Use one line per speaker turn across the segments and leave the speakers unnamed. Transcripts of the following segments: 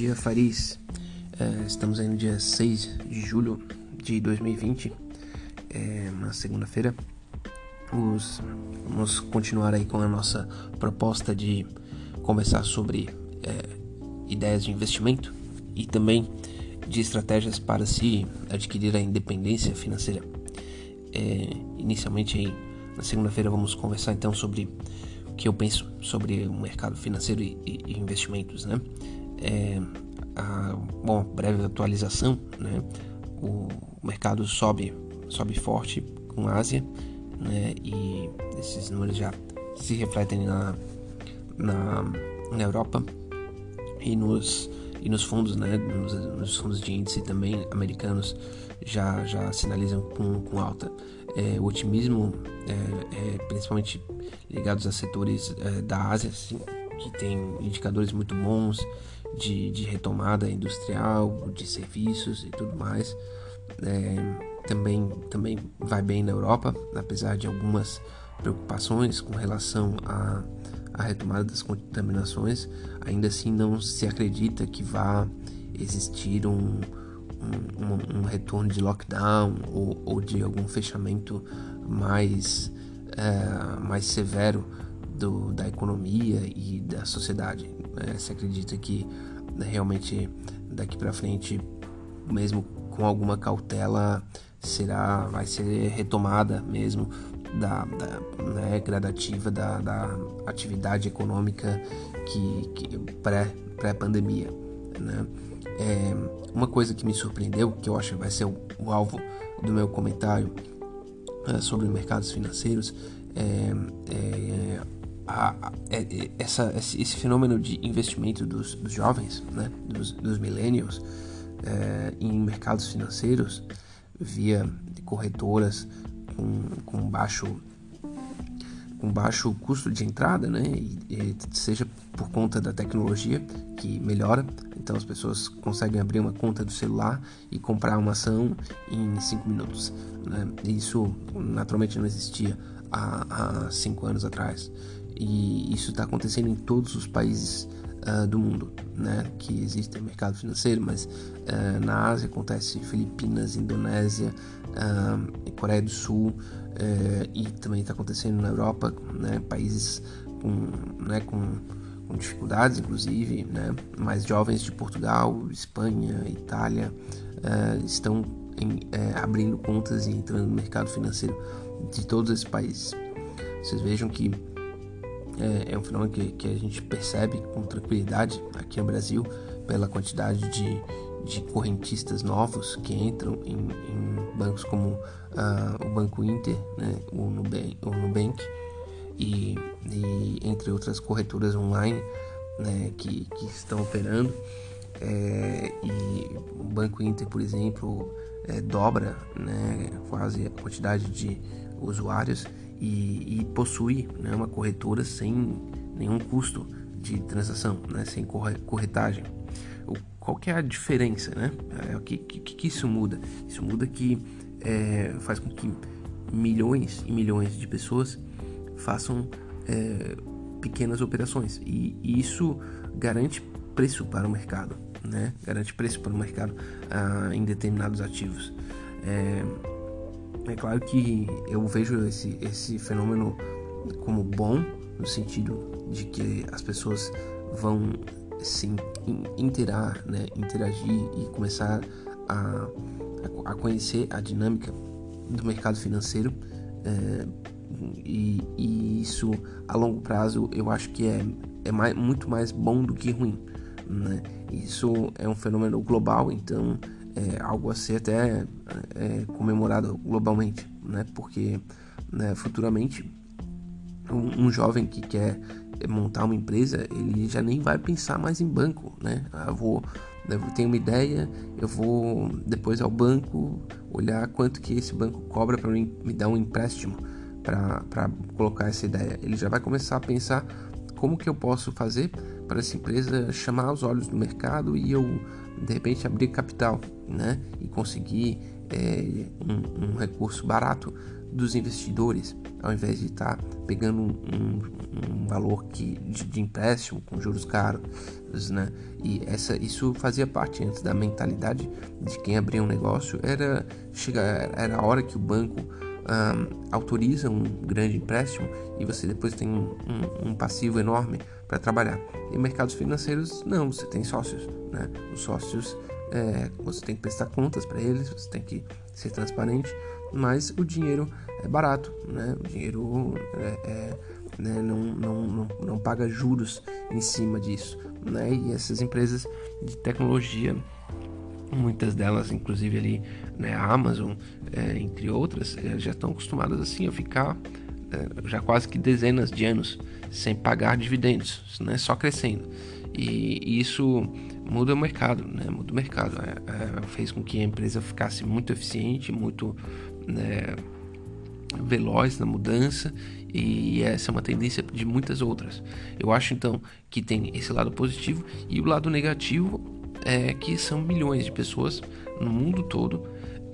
dia, Faris. É, estamos aí no dia 6 de julho de 2020, é, na segunda-feira. Vamos continuar aí com a nossa proposta de conversar sobre é, ideias de investimento e também de estratégias para se adquirir a independência financeira. É, inicialmente aí na segunda-feira vamos conversar então sobre o que eu penso sobre o mercado financeiro e, e investimentos, né? É, a, bom, breve atualização, né? O mercado sobe, sobe forte com a Ásia, né? E esses números já se refletem na, na, na Europa e nos e nos fundos, né, nos, nos, fundos de índice também americanos já já sinalizam com, com alta. É, o otimismo, é, é, principalmente ligados a setores é, da Ásia, assim, que tem indicadores muito bons de, de retomada industrial, de serviços e tudo mais. É, também, também vai bem na Europa, apesar de algumas preocupações com relação à, retomada das contaminações, ainda assim não se acredita que vá existir um, um, um retorno de lockdown ou, ou, de algum fechamento mais, é, mais severo do, da economia e da sociedade. Se acredita que né, realmente daqui para frente, mesmo com alguma cautela, será vai ser retomada mesmo da, da né, gradativa da, da, atividade econômica que, que pré pré pandemia, né? É, uma coisa que me surpreendeu, que eu acho que vai ser o, o alvo do meu comentário é, sobre mercados financeiros, é, é a, a, é, é, essa, esse fenômeno de investimento dos, dos jovens, né, dos, dos millennials, é, em mercados financeiros via corretoras com, com baixo com baixo custo de entrada, né? E, e, seja por conta da tecnologia que melhora, então as pessoas conseguem abrir uma conta do celular e comprar uma ação em 5 minutos. Né? Isso naturalmente não existia há, há cinco anos atrás e isso está acontecendo em todos os países uh, do mundo, né? Que existe mercado financeiro, mas uh, na Ásia acontece Filipinas, Indonésia, uh, Coreia do Sul e também está acontecendo na Europa, né? Países com, né? com, com dificuldades, inclusive, né? Mais jovens de Portugal, Espanha, Itália estão em, abrindo contas e entrando no mercado financeiro de todos esses países. Vocês vejam que é, é um fenômeno que, que a gente percebe com tranquilidade aqui no Brasil pela quantidade de, de correntistas novos que entram em, em bancos como uh, o Banco Inter, né, o, Nubank, o Nubank e, e, entre outras corretoras online né, que, que estão operando. É, e o Banco Inter, por exemplo, é, dobra né, quase a quantidade de usuários e, e né, uma corretora sem nenhum custo de transação, né, sem corretagem. Qual que é a diferença? Né? É, o que, que, que isso muda? Isso muda que é, faz com que milhões e milhões de pessoas façam é, pequenas operações e, e, isso garante preço para o mercado, né? garante preço para o mercado ah, em determinados ativos. É, é claro que eu vejo esse, esse fenômeno como bom, no sentido de que as pessoas vão se interar, né, interagir e começar a, a conhecer a dinâmica do mercado financeiro. É, e, e, isso a longo prazo eu acho que é, é mais, muito mais bom do que ruim. Né? Isso é um fenômeno global, então é algo a ser até é, comemorado globalmente, né? Porque né, futuramente um, um, jovem que quer montar uma empresa, ele já nem vai pensar mais em banco, né? Ah, eu vou, né, eu tenho uma ideia, eu vou depois ao banco olhar quanto que esse banco cobra para me dar um empréstimo para colocar essa ideia. Ele já vai começar a pensar como que eu posso fazer para essa empresa chamar os olhos do mercado e eu de repente abrir capital, né? E conseguir é, um, um, recurso barato dos investidores, ao invés de estar tá pegando um, um, valor que, de, de, empréstimo com juros caros, né? E essa, isso fazia parte antes da mentalidade de quem abria um negócio. Era, chega, era a hora que o banco um, autoriza um grande empréstimo e você depois tem um, um, um passivo enorme para trabalhar. Em mercados financeiros, não, você tem sócios, né? Os sócios, é, você tem que prestar contas para eles, você tem que ser transparente, mas o dinheiro é barato, né? O dinheiro é, é, né? não, não, não, não paga juros em cima disso, né? E essas empresas de tecnologia muitas delas, inclusive ali, né, a Amazon, é, entre outras, é, já estão acostumadas assim a ficar é, já quase que dezenas de anos sem pagar dividendos, né, só crescendo. E, e isso muda o mercado, né, muda o mercado. Fez com que a empresa ficasse muito eficiente, muito né, veloz na mudança e essa é uma tendência de muitas outras. Eu acho então que tem esse lado positivo e o lado negativo é que são milhões de pessoas no mundo todo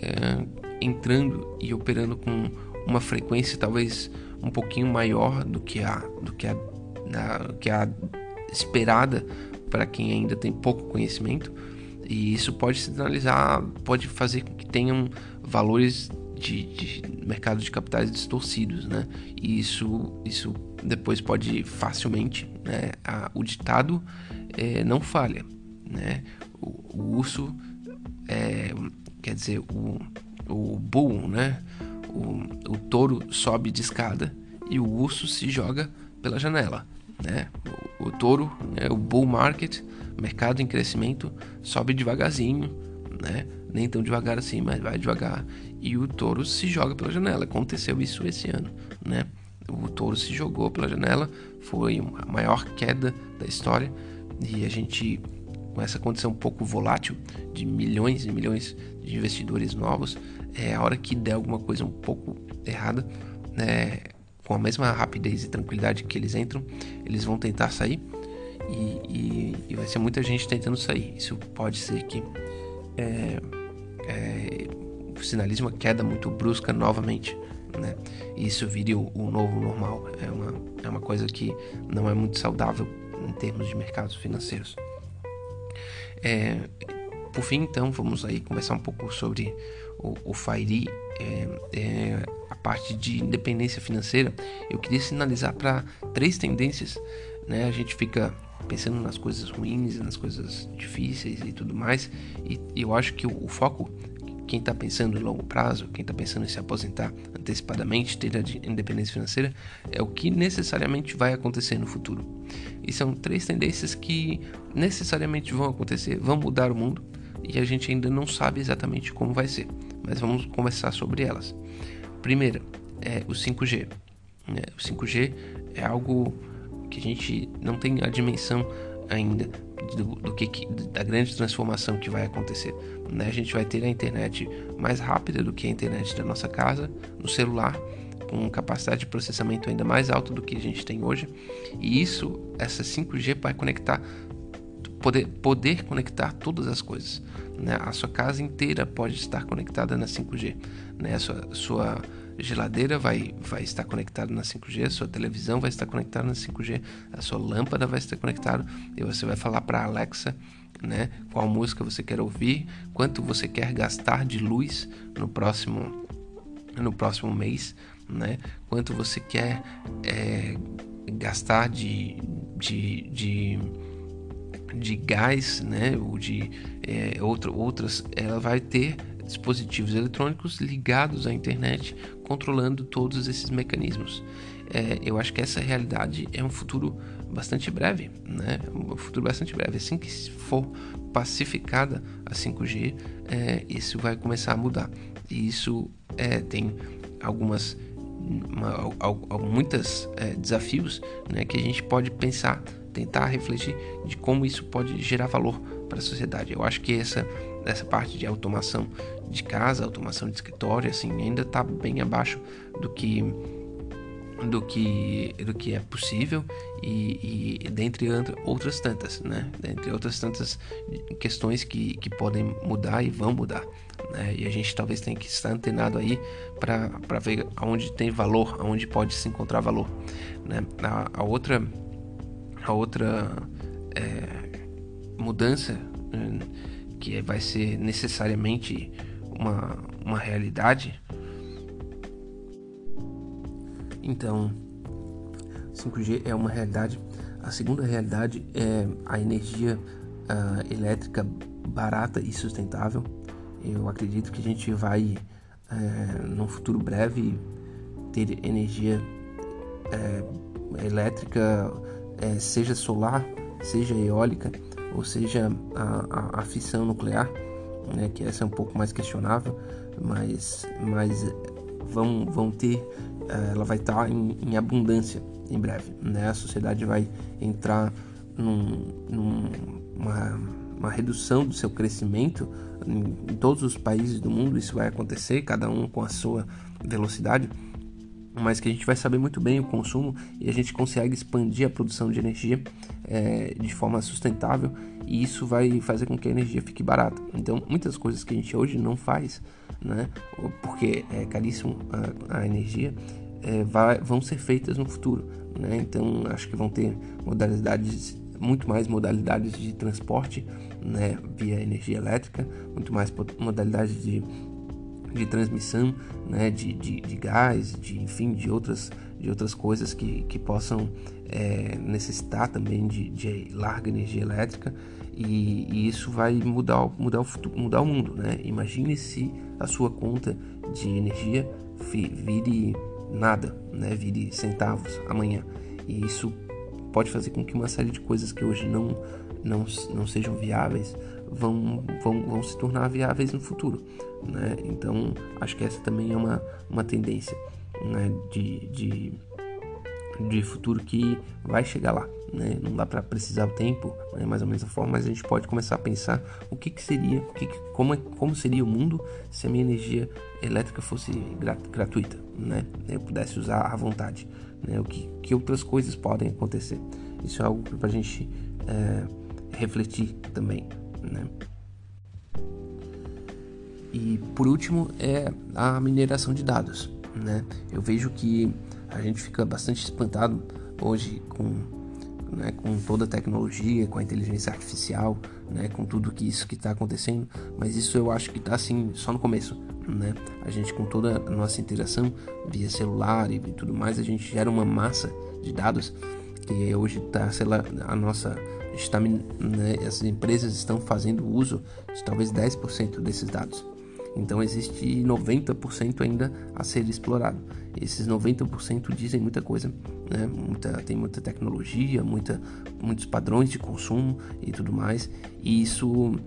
é, entrando e operando com uma frequência talvez um pouquinho maior do que a do que a, na, que a esperada para quem ainda tem pouco conhecimento e isso pode sinalizar pode fazer com que tenham valores de, de mercado de capitais distorcidos, né? E isso, isso depois pode facilmente, né? A, o ditado é, não falha, né? O, o urso, é, quer dizer, o, o bull, né? O, o touro sobe de escada e o urso se joga pela janela, né? O, o touro, né? o bull market, mercado em crescimento, sobe devagarzinho, né? Nem tão devagar assim, mas vai devagar. E o touro se joga pela janela. Aconteceu isso esse ano, né? O touro se jogou pela janela, foi a maior queda da história e a gente com essa condição um pouco volátil de milhões e milhões de investidores novos, é a hora que der alguma coisa um pouco errada, né, com a mesma rapidez e tranquilidade que eles entram, eles vão tentar sair e, e, e vai ser muita gente tentando sair. Isso pode ser que é, é, sinalize uma queda muito brusca novamente. Né? E isso vire o, o, novo normal. É uma, é uma coisa que não é muito saudável em termos de mercados financeiros. É, por fim, então, vamos aí conversar um pouco sobre o, o FAIRI, é, é, a parte de independência financeira. Eu queria sinalizar para três tendências. Né? A gente fica pensando nas coisas ruins, nas coisas difíceis e tudo mais, e eu acho que o, o foco quem está pensando em longo prazo, quem está pensando em se aposentar antecipadamente, ter a independência financeira, é o que necessariamente vai acontecer no futuro. E são três tendências que necessariamente vão acontecer, vão mudar o mundo e a gente ainda não sabe exatamente como vai ser, mas vamos conversar sobre elas. Primeira é o 5G. Né? O 5G é algo que a gente não tem a dimensão ainda do, do que, da grande transformação que vai acontecer. Né? A gente vai ter a internet mais rápida do que a internet da nossa casa, no celular, com capacidade de processamento ainda mais alta do que a gente tem hoje. E isso, essa 5G vai conectar, poder, poder conectar todas as coisas. Né? A sua casa inteira pode estar conectada na 5G. Né? A sua, sua geladeira vai, vai estar conectada na 5G, a sua televisão vai estar conectada na 5G, a sua lâmpada vai estar conectada e você vai falar para a Alexa né, qual música você quer ouvir, quanto você quer gastar de luz no próximo no próximo mês, né, quanto você quer é, gastar de, de, de de gás, né, ou de é, outras, ela vai ter dispositivos eletrônicos ligados à internet, controlando todos esses mecanismos. É, eu acho que essa realidade é um futuro bastante breve, né? Um futuro bastante breve. Assim que for pacificada a 5G, é, isso vai começar a mudar. E isso é, tem algumas uma, muitas é, desafios né, que a gente pode pensar, tentar refletir de como isso pode gerar valor para a sociedade. Eu acho que essa essa parte de automação de casa, automação de escritório, assim, ainda está bem abaixo do que do que do que é possível e, e dentre outras tantas, né? Dentre outras tantas questões que, que podem mudar e vão mudar, Né? E a gente talvez tenha que estar antenado aí para ver aonde tem valor, aonde pode se encontrar valor. Né? A, a outra, a outra é, mudança né, que vai ser necessariamente uma, uma realidade. Então, 5G é uma realidade. A segunda realidade é a energia uh, elétrica barata e sustentável. Eu acredito que a gente vai, uh, num futuro breve, ter energia uh, elétrica, eh, seja solar, seja eólica, ou seja a, a, a fissão nuclear, né, que essa é um pouco mais questionável, mas, mas vão, vão ter, ela vai estar em, em abundância em breve. Né? A sociedade vai entrar num, numa uma redução do seu crescimento em, em todos os países do mundo. Isso vai acontecer, cada um com a sua velocidade mas que a gente vai saber muito bem o consumo e a gente consegue expandir a produção de energia é, de forma sustentável e isso vai fazer com que a energia fique barata. Então, muitas coisas que a gente hoje não faz, né, porque é caríssimo a, a energia, é, vai, vão ser feitas no futuro. Né? Então acho que vão ter modalidades, muito mais modalidades de transporte né? via energia elétrica, muito mais modalidades de, de transmissão né? de, de, de gás, de enfim, de outras, de outras coisas que, que possam é, necessitar também de, de larga energia elétrica. E, e, isso vai mudar, mudar, o, futuro, mudar o mundo, né? Imagine se a sua conta de energia vire nada, né, vire centavos amanhã. E isso pode fazer com que uma série de coisas que hoje não, não, não sejam viáveis vão, vão, vão se tornar viáveis no futuro. Né? Então, acho que essa também é uma, uma tendência né, de, de, de futuro que vai chegar lá. Né? Não dá para precisar o tempo, né? mais ou menos a forma, mas a gente pode começar a pensar o que, que seria, o que, que como, é, como seria o mundo se a minha energia elétrica fosse gratuita, né? Eu pudesse usar à vontade, né? O que, que outras coisas podem acontecer? Isso é algo para a gente é, refletir também, né? E por último é a mineração de dados, né? Eu vejo que a gente fica bastante espantado hoje com né, com toda a tecnologia, com a inteligência artificial, né, com tudo que isso que está acontecendo, mas isso eu acho que está assim só no começo, né? A gente com toda a nossa interação via celular e tudo mais, a gente gera uma massa de dados que hoje está, sei lá, a nossa está, né, as empresas estão fazendo uso de talvez 10% desses dados. Então existe 90% ainda a ser explorado. Esses 90% dizem muita coisa, né? muita, tem muita tecnologia, muita, muitos padrões de consumo e tudo mais. E isso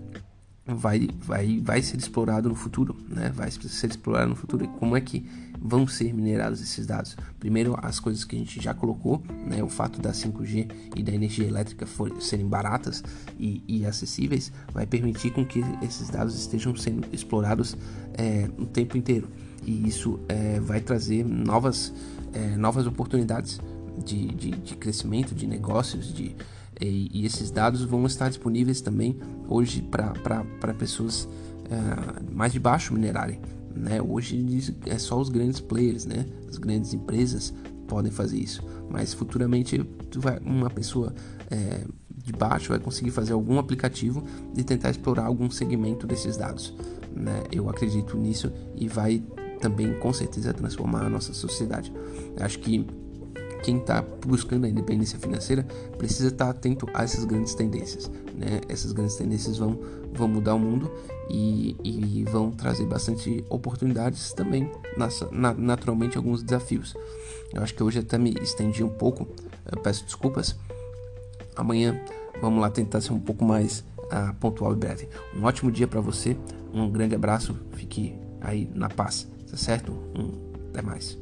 vai, vai, vai ser explorado no futuro, né? Vai ser explorado no futuro. Como é que vão ser minerados esses dados? Primeiro, as coisas que a gente já colocou, né? O fato da 5G e da energia elétrica for, serem baratas e, e, acessíveis vai permitir com que esses dados estejam sendo explorados é, o tempo inteiro. E isso é, vai trazer novas, é, novas oportunidades de, de, de crescimento, de negócios, de e, e esses dados vão estar disponíveis também hoje para pessoas uh, mais de baixo minerarem. Né? Hoje é só os grandes players, né? as grandes empresas podem fazer isso, mas futuramente vai, uma pessoa é, de baixo vai conseguir fazer algum aplicativo e tentar explorar algum segmento desses dados. Né? Eu acredito nisso e vai também com certeza transformar a nossa sociedade. Acho que quem está buscando a independência financeira precisa estar tá atento a essas grandes tendências. Né? Essas grandes tendências vão, vão mudar o mundo e, e vão trazer bastante oportunidades também, na, naturalmente alguns desafios. Eu acho que hoje até me estendi um pouco, peço desculpas. Amanhã vamos lá tentar ser um pouco mais uh, pontual e breve. Um ótimo dia para você, um grande abraço, fique aí na paz, tá certo? Um, até mais.